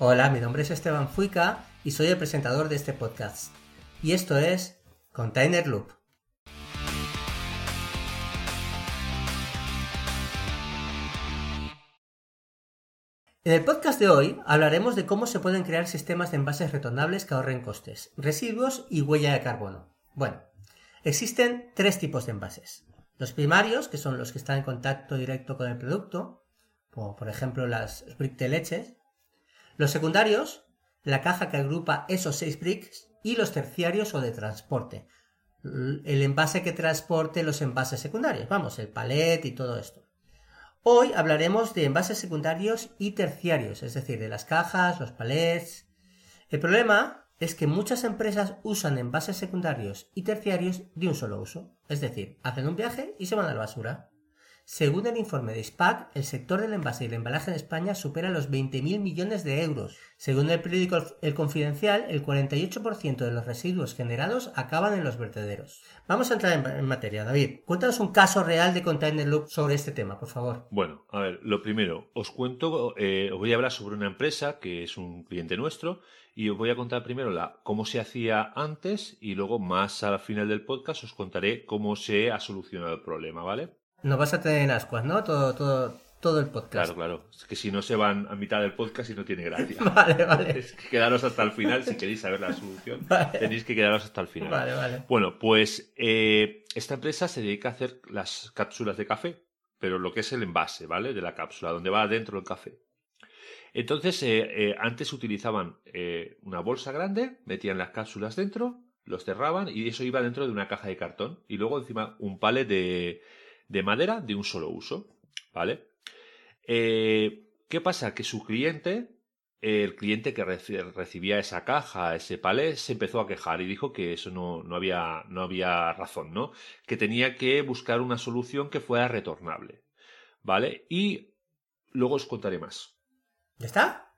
Hola, mi nombre es Esteban Fuica y soy el presentador de este podcast. Y esto es Container Loop. En el podcast de hoy hablaremos de cómo se pueden crear sistemas de envases retornables que ahorren costes, residuos y huella de carbono. Bueno, existen tres tipos de envases. Los primarios, que son los que están en contacto directo con el producto, como por ejemplo las bricks de leche, los secundarios, la caja que agrupa esos seis bricks, y los terciarios o de transporte. El envase que transporte los envases secundarios, vamos, el palet y todo esto. Hoy hablaremos de envases secundarios y terciarios, es decir, de las cajas, los palets. El problema es que muchas empresas usan envases secundarios y terciarios de un solo uso, es decir, hacen un viaje y se van a la basura. Según el informe de SPAC, el sector del envase y el embalaje en España supera los 20.000 millones de euros. Según el periódico El Confidencial, el 48% de los residuos generados acaban en los vertederos. Vamos a entrar en, materia. David, cuéntanos un caso real de Container Loop sobre este tema, por favor. Bueno, a ver, lo primero, os cuento, eh, os voy a hablar sobre una empresa que es un cliente nuestro y os voy a contar primero la, cómo se hacía antes y luego más al final del podcast os contaré cómo se ha solucionado el problema, ¿vale? Nos vas a tener en ascuas, ¿no? Todo, todo, todo el podcast. Claro, claro. Es que si no se van a mitad del podcast y no tiene gracia. vale, vale. Es que quedaros hasta el final si queréis saber la solución. Tenéis que quedaros hasta el final. Vale, vale. Bueno, pues eh, esta empresa se dedica a hacer las cápsulas de café, pero lo que es el envase, ¿vale? De la cápsula, donde va adentro el café. Entonces, eh, eh, antes utilizaban una bolsa grande, metían las cápsulas dentro, los cerraban y eso iba dentro de una caja de cartón. Y luego encima un palet de de madera de un solo uso, ¿vale? Eh, ¿Qué pasa? Que su cliente, el cliente que recibía esa caja, ese palé, se empezó a quejar y dijo que eso no, no, había, no había razón, ¿no? Que tenía que buscar una solución que fuera retornable, ¿vale? Y luego os contaré más. ¿Ya está?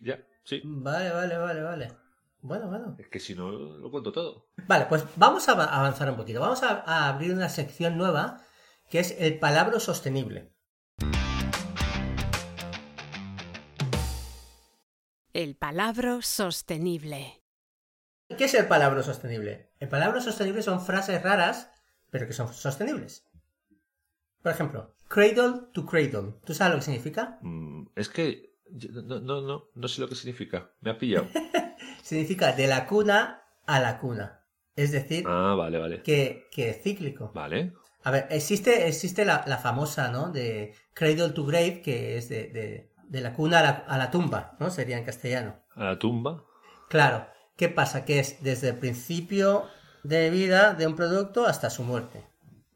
Ya, sí. Vale, vale, vale, vale. Bueno, bueno. Es que si no, lo cuento todo. Vale, pues vamos a avanzar un poquito. Vamos a abrir una sección nueva que es el palabra sostenible. El palabra sostenible. ¿Qué es el palabra sostenible? El palabra sostenible son frases raras, pero que son sostenibles. Por ejemplo, cradle to cradle. ¿Tú sabes lo que significa? Mm, es que no, no, no, no sé lo que significa. Me ha pillado. significa de la cuna a la cuna. Es decir, ah, vale, vale. Que, que es cíclico. Vale. A ver, existe, existe la, famosa, ¿no? De Cradle to Grave, que es de, la cuna a la, tumba, ¿no? Sería en castellano. ¿A la tumba? Claro. ¿Qué pasa? Que es desde el principio de vida de un producto hasta su muerte.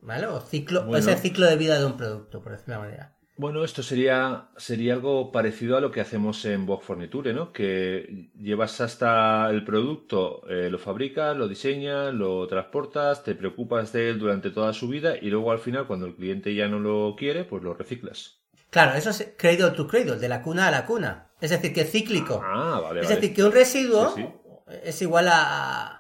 ¿Vale? O ciclo, es el ciclo de vida de un producto, por decirlo de manera. Bueno, esto sería, sería algo parecido a lo que hacemos en Box Forniture, ¿no? Que llevas hasta el producto, eh, lo fabricas, lo diseñas, lo transportas, te preocupas de él durante toda su vida y luego al final, cuando el cliente ya no lo quiere, pues lo reciclas. Claro, eso es cradle to cradle, de la cuna a la cuna. Es decir, que es cíclico. Ah, vale, Es decir, que un residuo es igual a,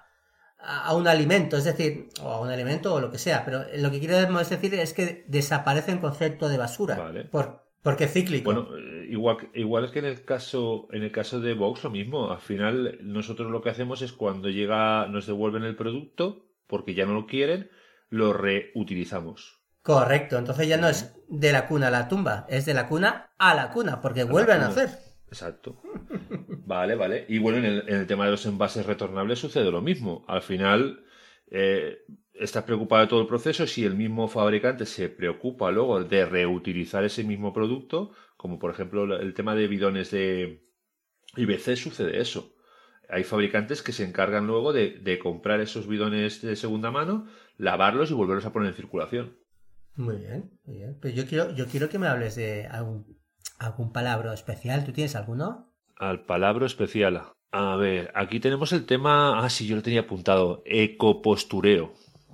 a un alimento, es decir, o a un alimento o lo que sea, pero lo que queremos decir es que desaparece el concepto de basura. Vale. Por, porque es cíclico. Bueno, eh, igual, igual es que en el caso, en el caso de Vox lo mismo. Al final, nosotros lo que hacemos es cuando llega, nos devuelven el producto, porque ya no lo quieren, lo reutilizamos. Correcto, entonces ya no es de la cuna a la tumba, es de la cuna a la cuna, porque vuelven a nacer. Exacto. Vale, vale. Y bueno, en el, tema de los envases retornables sucede lo mismo. Al final, eh, estás preocupado de todo el proceso. Si el mismo fabricante se preocupa luego de reutilizar ese mismo producto, como por ejemplo el tema de bidones de IBC, sucede eso. Hay fabricantes que se encargan luego de, de comprar esos bidones de segunda mano, lavarlos y volverlos a poner en circulación. Muy bien, muy bien. Pero yo quiero, yo quiero que me hables de algún, algún palabra especial. ¿Tú tienes alguno? Al palabra especial. A ver, aquí tenemos el tema. Ah, sí, yo lo tenía apuntado. Ecopostureo.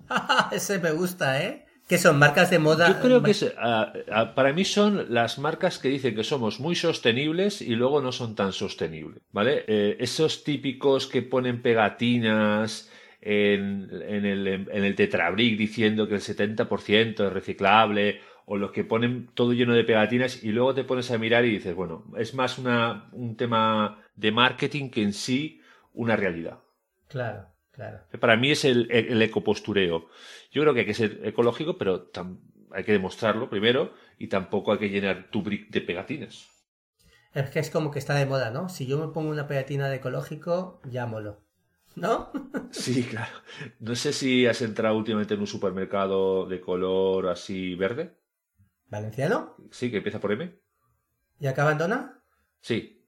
Ese me gusta, ¿eh? Que son marcas de moda. Yo creo que es, ah, ah, para mí son las marcas que dicen que somos muy sostenibles y luego no son tan sostenibles, ¿vale? Eh, esos típicos que ponen pegatinas en, en el, en el Tetrabric diciendo que el 70% es reciclable o los que ponen todo lleno de pegatinas y luego te pones a mirar y dices, bueno, es más una, un tema de marketing que en sí una realidad. Claro, claro. Para mí es el, el, el ecopostureo. Yo creo que hay que ser ecológico, pero hay que demostrarlo primero y tampoco hay que llenar tu brick de pegatinas. Es que es como que está de moda, ¿no? Si yo me pongo una pegatina de ecológico, llámolo. ¿No? Sí, claro. No sé si has entrado últimamente en un supermercado de color así verde. ¿Valenciano? Sí, que empieza por M. ¿Y acá abandona? Sí.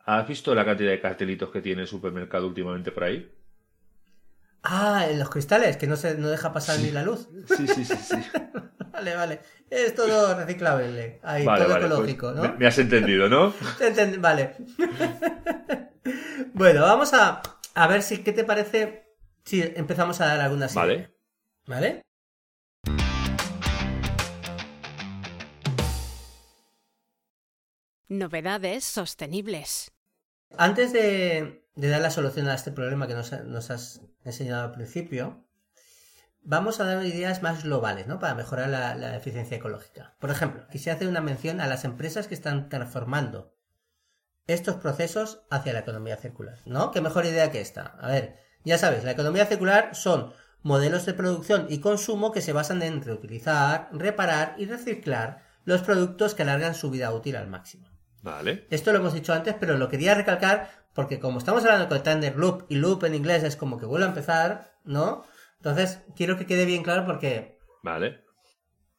¿Has visto la cantidad de cartelitos que tiene el supermercado últimamente por ahí? Ah, en los cristales, que no se no deja pasar ni la luz. Sí, sí, sí, sí. Vale, vale. Es todo reciclable. Ahí, Vale, todo vale, pues ecológico, ¿no? me, me has entendido, ¿no? Entend- Vale. bueno, vamos a, a ver si, ¿qué te parece si empezamos a dar algunas Vale. ¿Vale? Novedades sostenibles. Antes de, dar la solución a este problema que nos, nos has enseñado al principio, vamos a dar ideas más globales, ¿no? Para mejorar la, la eficiencia ecológica. Por ejemplo, quisiera hacer una mención a las empresas que están transformando estos procesos hacia la economía circular, ¿no? Qué mejor idea que esta. A ver, ya sabes, la economía circular son modelos de producción y consumo que se basan en reutilizar, reparar y reciclar los productos que alargan su vida útil al máximo. Vale. Esto lo hemos dicho antes, pero lo quería recalcar porque como estamos hablando de container loop y loop en inglés es como que vuelve a empezar, ¿no? Entonces quiero que quede bien claro porque Vale.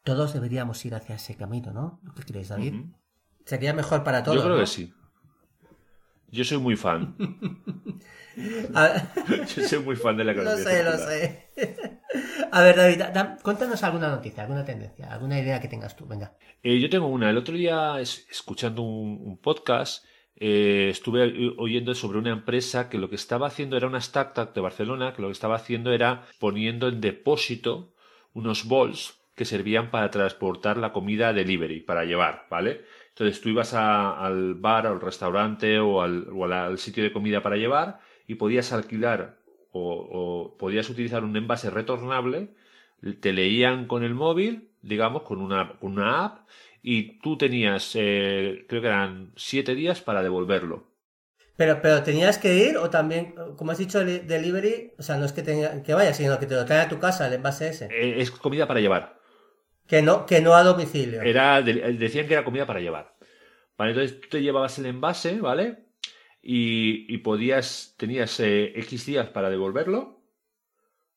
todos deberíamos ir hacia ese camino, ¿no? ¿Qué crees, David? Sería mejor para todos. Yo creo ¿no? que sí. Yo soy muy fan. Yo soy muy fan de la lo economía sé, lo sé. A ver, David, da- da- cuéntanos alguna noticia, alguna tendencia, alguna idea que tengas tú. Venga. Eh, yo tengo una. El otro día, es- escuchando un, un podcast, eh, estuve oyendo sobre una empresa que lo que estaba haciendo era una startup de Barcelona, que lo que estaba haciendo era poniendo en depósito unos bols que servían para transportar la comida delivery, para llevar, ¿vale? Entonces tú ibas a- al bar, al restaurante o, al, o al- sitio de comida para llevar y podías alquilar o, o podías utilizar un envase retornable, te leían con el móvil, digamos, con una, con una app, y tú tenías, eh, creo que eran siete días para devolverlo. Pero, pero tenías que ir o también, como has dicho, el delivery, o sea, no es que, tenga, que vayas, sino que te lo trae a tu casa el envase ese. Eh, es comida para llevar. Que no, que no a domicilio. Era, de- decían que era comida para llevar. Entonces tú te llevabas el envase, ¿vale? Y, y podías, tenías eh, X días para devolverlo,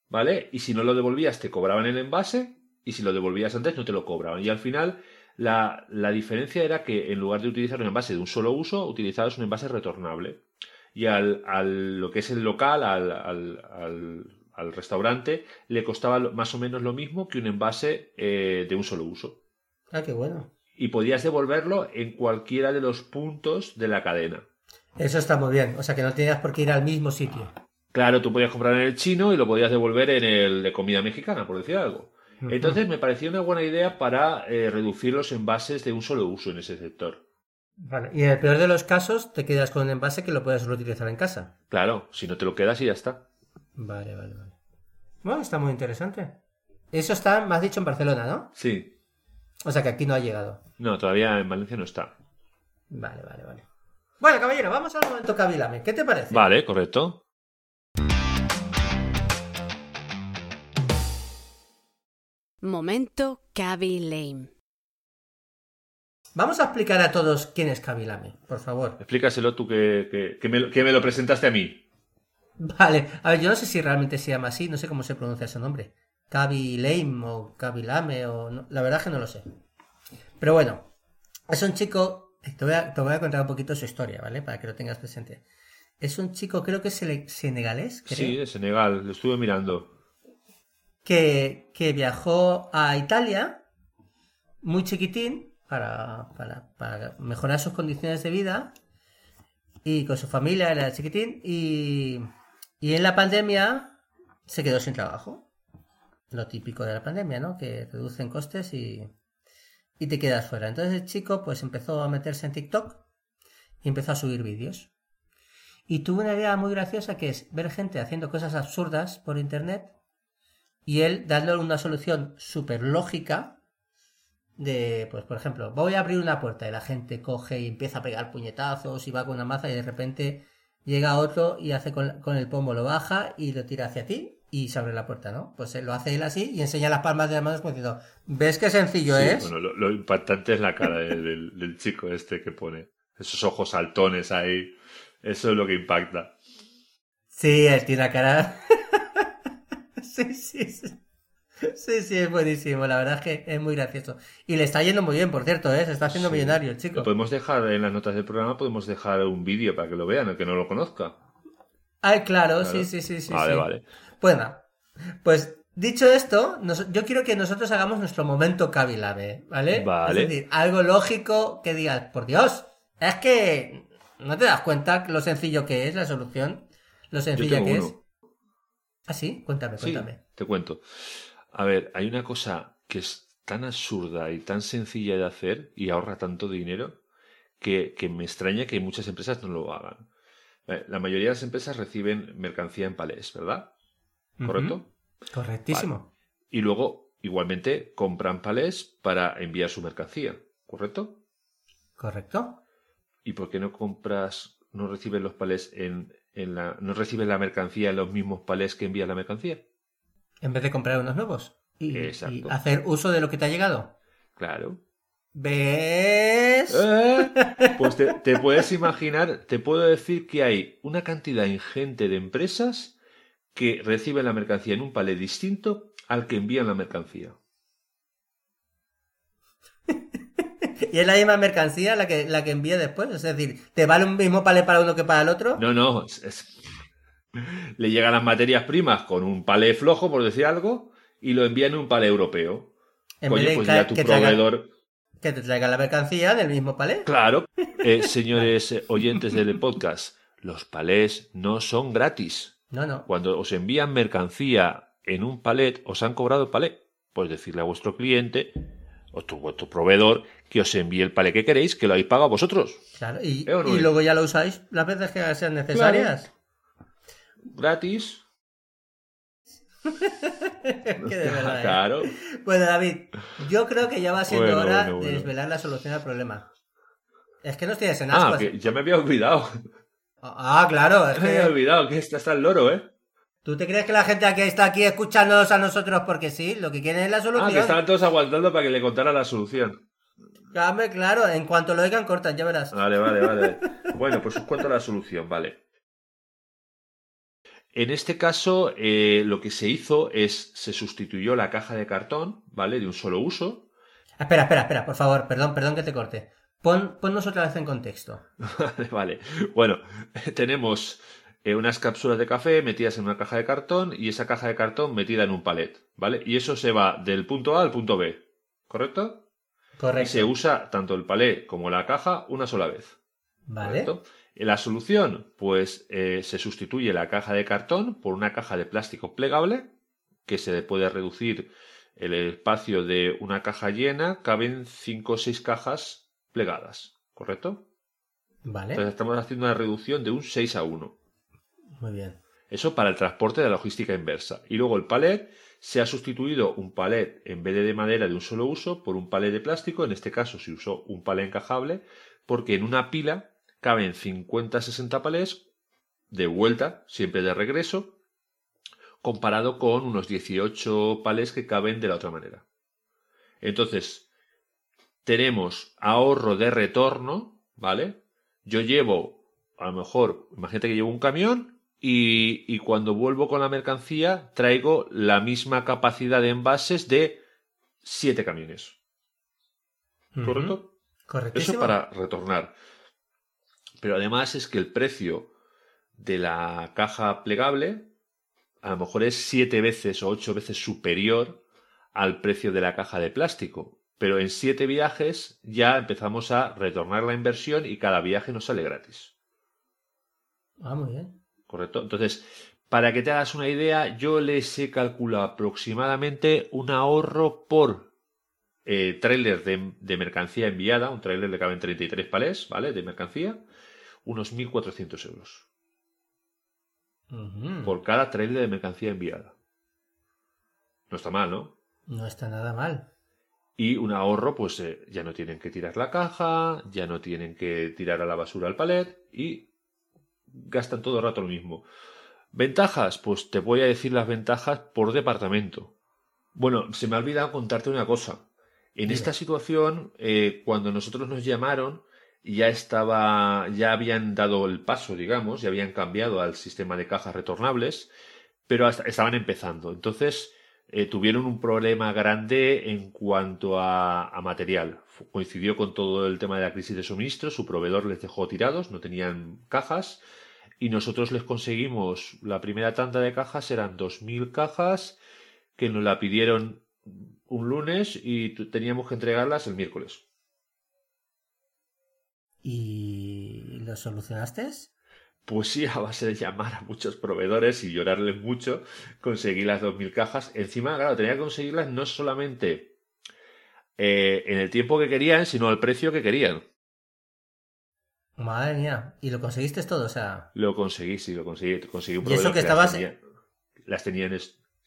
¿vale? Y si no lo devolvías, te cobraban el envase, y si lo devolvías antes, no te lo cobraban. Y al final, la, la diferencia era que en lugar de utilizar un envase de un solo uso, utilizabas un envase retornable. Y al, al lo que es el local, al, al, al, al restaurante, le costaba más o menos lo mismo que un envase eh, de un solo uso Ah, qué bueno. y podías devolverlo en cualquiera de los puntos de la cadena. Eso está muy bien. O sea, que no tenías por qué ir al mismo sitio. Claro, tú podías comprar en el chino y lo podías devolver en el de comida mexicana, por decir algo. Entonces me pareció una buena idea para eh, reducir los envases de un solo uso en ese sector. Vale. Y en el peor de los casos, te quedas con un envase que lo puedes reutilizar en casa. Claro, si no te lo quedas y ya está. Vale, vale, vale. Bueno, está muy interesante. Eso está, me has dicho, en Barcelona, ¿no? Sí. O sea, que aquí no ha llegado. No, todavía en Valencia no está. Vale, vale, vale. Bueno, caballero, vamos al momento Kabilame. ¿Qué te parece? Vale, correcto. Momento Cabby Lame. Vamos a explicar a todos quién es Kabilame, por favor. Explícaselo tú que, que, que, me, que me lo presentaste a mí. Vale, a ver, yo no sé si realmente se llama así, no sé cómo se pronuncia ese nombre. Kabilame o Kabilame o... no- la verdad es que no lo sé. Pero bueno, es un chico... Te voy, a, te voy a contar un poquito su historia, ¿vale? Para que lo tengas presente. Es un chico, creo que es senegalés, creo, Sí, de Senegal, lo estuve mirando. que, que viajó a Italia muy chiquitín para, para, para mejorar sus condiciones de vida y con su familia era chiquitín y, y en la pandemia se quedó sin trabajo. Lo típico de la pandemia, ¿no? Que reducen costes y, y te quedas fuera. Entonces el chico pues empezó a meterse en TikTok y empezó a subir vídeos. Y tuvo una idea muy graciosa que es ver gente haciendo cosas absurdas por internet y él dándole una solución súper lógica de, pues por ejemplo, voy a abrir una puerta y la gente coge y empieza a pegar puñetazos y va con una maza y de repente llega otro y hace con, con el pomo, lo baja y lo tira hacia ti y se abre la puerta, ¿no? Pues él lo hace él así y enseña las palmas de las manos como diciendo, ¿ves qué sencillo Sí, es? bueno, lo, lo impactante es la cara de- del, del chico este que pone. Esos ojos saltones ahí. Eso es lo que impacta. Sí, él tiene la cara. sí, sí, sí. Sí, sí, es buenísimo. La verdad es que es muy gracioso. Y le está yendo muy bien, por cierto, ¿eh? Se está haciendo Sí. millonario el Lo chico. podemos dejar en las notas del programa, podemos dejar un vídeo para que lo vean, el que no lo conozca. Ay, claro, Claro. sí, sí, sí, sí. vale, sí. vale. Bueno, pues dicho esto, nos- yo quiero que nosotros hagamos nuestro momento Kabilame, ¿vale? Vale. Es decir, algo lógico que digas, por Dios, es que no te das cuenta lo sencillo que es la solución, lo Yo sencilla tengo que uno. es. Ah, sí, cuéntame, Sí, cuéntame. te cuento. A ver, hay una cosa que es tan absurda y tan sencilla de hacer y ahorra tanto dinero que, que me extraña que muchas empresas no lo hagan. Eh, La mayoría de las empresas reciben mercancía en palés, ¿verdad? ¿Correcto? Correctísimo. Y luego, igualmente, compran palés para enviar su mercancía, ¿correcto? ¿Correcto? ¿Y por qué no compras, no recibes los palés en, en la, no recibes la mercancía en los mismos palés que envías la mercancía? En vez de comprar unos nuevos. Y, hacer uso de lo que te ha llegado. Claro. ¿Ves? Eh, Pues te, te puedes imaginar, te puedo decir que hay una cantidad ingente de empresas que reciben la mercancía en un palé distinto al que envían la mercancía. Y es la misma mercancía la que, la que envía después. Es decir, ¿te vale un mismo palé para uno que para el otro? No, no. es- es- Le llegan las materias primas con un palé flojo, por decir algo, y lo envían en un palé europeo. en Coño, vez de pues ya tu que, traiga- proveedor. que te traiga la mercancía del mismo palé. Claro. Eh, señores eh, oyentes del podcast, los palés no son gratis. No, no. Cuando os envían mercancía en un palet, os han cobrado el palé. Pues decirle a vuestro cliente o tu, vuestro proveedor que os envíe el palé que queréis, que lo habéis pagado vosotros. Claro, y, ¿Eh no y luego ya lo usáis las veces que sean necesarias. Gratis. Que de verdad, ¿eh? Claro. Bueno, David, yo creo que ya va siendo Bueno, hora bueno, de desvelar la solución al problema. Es que no tienes en Ah, ascuas. que ya me había olvidado. Ah, claro, es Me había olvidado que está hasta el loro, ¿eh? tú te crees que la gente que está aquí escuchándonos a nosotros porque sí, lo que quieren es la Ah, que solución. estaban todos aguantando para que le contara la solución. Hombre, claro, en cuanto lo oigan cortan, ya verás. Vale, vale, vale. Bueno, pues os cuento la solución, vale. En este caso, eh, lo que se hizo es, se sustituyó la caja de cartón, ¿vale? De un solo uso. Espera, espera, espera, por favor, perdón, perdón que te corte. Pon, ponnos otra vez en contexto. Vale, vale. Bueno, tenemos eh, unas cápsulas de café metidas en una caja de cartón y esa caja de cartón metida en un palet, ¿vale? Y eso se va del punto A al punto B, ¿correcto? Y Correcto. se usa tanto el palé como la caja una sola vez. Vale. ¿correcto? La solución, pues eh, se sustituye la caja de cartón por una caja de plástico plegable que se puede reducir el espacio de una caja llena, caben 5 o 6 cajas plegadas, ¿correcto? Vale. Entonces estamos haciendo una reducción de un 6 a 1. Muy bien. Eso para el transporte de la logística inversa. Y luego el palet se ha sustituido un palet en vez de de madera de un solo uso por un palet de plástico. En este caso se usó un palet encajable porque en una pila caben 50-60 palés de vuelta, siempre de regreso, comparado con unos 18 palés que caben de la otra manera. Entonces, tenemos ahorro de retorno, ¿vale? Yo llevo, a lo mejor, imagínate que llevo un camión y, cuando vuelvo con la mercancía traigo la misma capacidad de envases de siete camiones. ¿Correcto? Eso para retornar. Pero además es que el precio de la caja plegable a lo mejor es siete veces o ocho veces superior al precio de la caja de plástico. Pero en siete viajes ya empezamos a retornar la inversión y cada viaje nos sale gratis. Ah, muy bien. Correcto. Entonces, para que te hagas una idea, yo les he calculado aproximadamente un ahorro por eh, trailer de, mercancía enviada, un trailer le caben 33 palés, ¿vale? De mercancía, unos 1.400 euros. Por cada trailer de mercancía enviada. No está mal, ¿no? No está nada mal. Y un ahorro, pues eh, ya no tienen que tirar la caja, ya no tienen que tirar a la basura el palet y gastan todo el rato lo mismo. Ventajas, pues te voy a decir las ventajas por departamento. Bueno, se me ha olvidado contarte una cosa. En esta situación, eh, cuando nosotros nos llamaron, ya estaba, ya habían dado el paso, digamos, ya habían cambiado al sistema de cajas retornables, pero estaban empezando. Entonces, eh, tuvieron un problema grande en cuanto a, a, material. Coincidió con todo el tema de la crisis de suministro, su proveedor les dejó tirados, no tenían cajas, y nosotros les conseguimos, la primera tanda de cajas eran 2.000 cajas, que nos la pidieron un lunes y teníamos que entregarlas el miércoles. ¿Y lo solucionaste? Pues sí, a base de llamar a muchos proveedores y llorarles mucho, conseguí las 2.000 cajas. Encima, claro, tenía que conseguirlas no solamente eh, en el tiempo que querían, sino al precio que querían. Madre mía, ¿y lo conseguiste todo? O sea... Lo conseguí, sí, lo conseguí. conseguí un ¿Y eso que, estabas... Las tenía, en...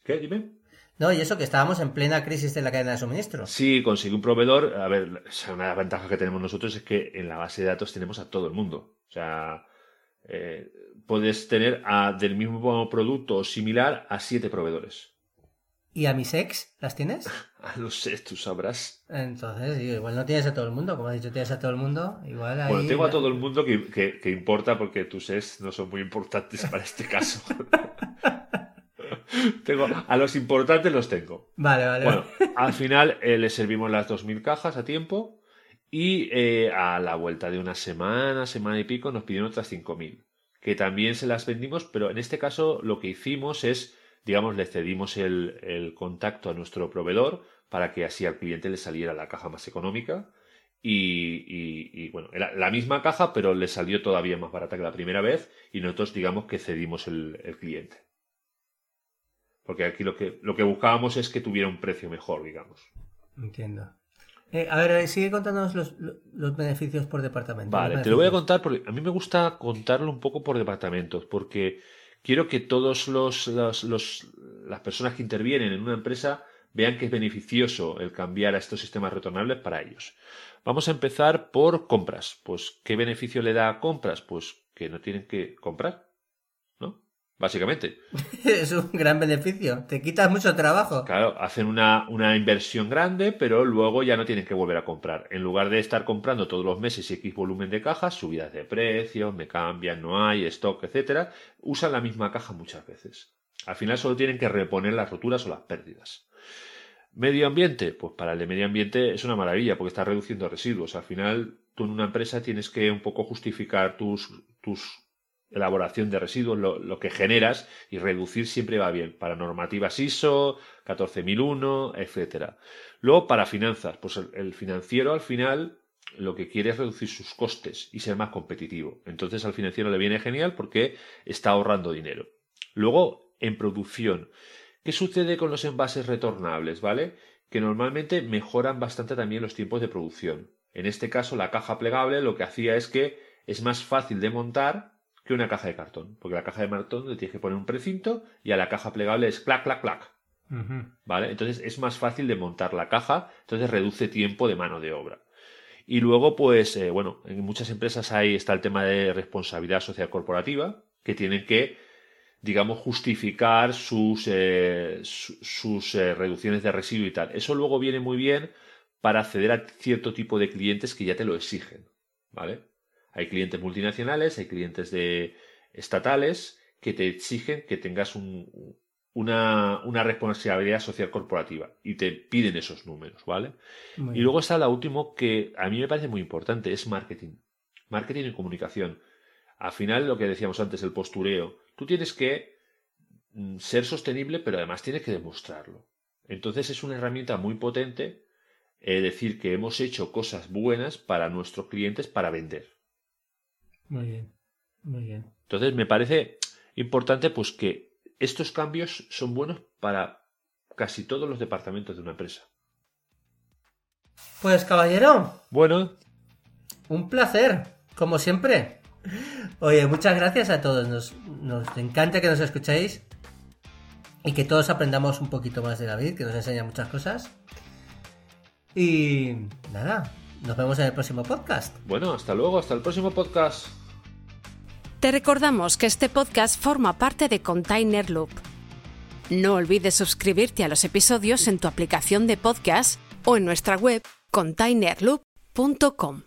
¿Qué? Dime. No, y eso que estábamos en plena crisis de la cadena de suministro. Sí, conseguí un proveedor. A ver, una de las ventajas que tenemos nosotros es que en la base de datos tenemos a todo el mundo. O sea, eh, puedes tener a, del mismo producto o similar a siete proveedores. ¿Y a mis ex las tienes? no sé, tú sabrás. Entonces, igual no tienes a todo el mundo, como has dicho, tienes a todo el mundo, igual ahí... Bueno, tengo a todo el mundo que, que importa porque tus ex no son muy importantes para este caso. tengo, a los importantes los tengo. Vale, vale. Bueno, al final eh, le servimos las 2.000 cajas a tiempo y eh, a la vuelta de una semana, semana y pico, nos pidieron otras 5.000, que también se las vendimos, pero en este caso lo que hicimos es, digamos, le cedimos el, contacto a nuestro proveedor para que así al cliente le saliera la caja más económica. Y, bueno, era la misma caja, pero le salió todavía más barata que la primera vez y nosotros digamos que cedimos el cliente. Porque aquí lo que, lo que buscábamos es que tuviera un precio mejor, digamos. Entiendo. Eh, a ver, eh, sigue contándonos los, los, beneficios por departamento. Vale, te lo voy a contar porque a mí me gusta contarlo un poco por departamentos, porque quiero que todos los, los, las personas que intervienen en una empresa vean que es beneficioso el cambiar a estos sistemas retornables para ellos. Vamos a empezar por compras. Pues, ¿qué beneficio le da a compras? Pues que no tienen que comprar básicamente. es un gran beneficio. Te quitas mucho trabajo. Claro, hacen una, una, inversión grande, pero luego ya no tienen que volver a comprar. En lugar de estar comprando todos los meses X volumen de cajas, subidas de precios, me cambian, no hay, stock, etcétera, usan la misma caja muchas veces. Al final solo tienen que reponer las roturas o las pérdidas. Medio ambiente, pues para el de medio ambiente es una maravilla porque está reduciendo residuos. Al final, tú en una empresa tienes que un poco justificar tus, tus elaboración de residuos, lo, que generas y reducir siempre va bien. Para normativas ISO, 14001, etcétera. Luego, para finanzas, pues el, financiero al final lo que quiere es reducir sus costes y ser más competitivo. Entonces al financiero le viene genial porque está ahorrando dinero. Luego, en producción, ¿qué sucede con los envases retornables? ¿Vale? Que normalmente mejoran bastante también los tiempos de producción. En este caso, la caja plegable lo que hacía es que es más fácil de montar que una caja de cartón. Porque la caja de cartón le tienes que poner un precinto y a la caja plegable es clac, clac, clac. ¿Vale? Entonces es más fácil de montar la caja, entonces reduce tiempo de mano de obra. Y luego, pues, eh, bueno, en muchas empresas ahí está el tema de responsabilidad social corporativa, que tienen que, digamos, justificar sus, eh, sus eh, reducciones de residuo y tal. Eso luego viene muy bien para acceder a cierto tipo de clientes que ya te lo exigen, ¿vale? Hay clientes multinacionales, hay clientes de estatales que te exigen que tengas una, responsabilidad social corporativa y te piden esos números, ¿vale? y luego está la última que a mí me parece muy importante, es marketing. Marketing y comunicación. Al final, lo que decíamos antes, el postureo. Tú tienes que mm, ser sostenible, pero además tienes que demostrarlo. Entonces es una herramienta muy potente eh, decir que hemos hecho cosas buenas para nuestros clientes para vender. Muy bien, muy bien. Entonces me parece importante pues que estos cambios son buenos para casi todos los departamentos de una empresa. Pues caballero. Bueno. Un placer, como siempre. Oye, muchas gracias a todos. Nos, nos encanta que nos escuchéis y que todos aprendamos un poquito más de David, que nos enseña muchas cosas. Y nada, nos vemos en el próximo podcast. Bueno, hasta luego, hasta el próximo podcast. Te recordamos que este podcast forma parte de Container Loop. No olvides suscribirte a los episodios en tu aplicación de podcast o en nuestra web containerloop.com.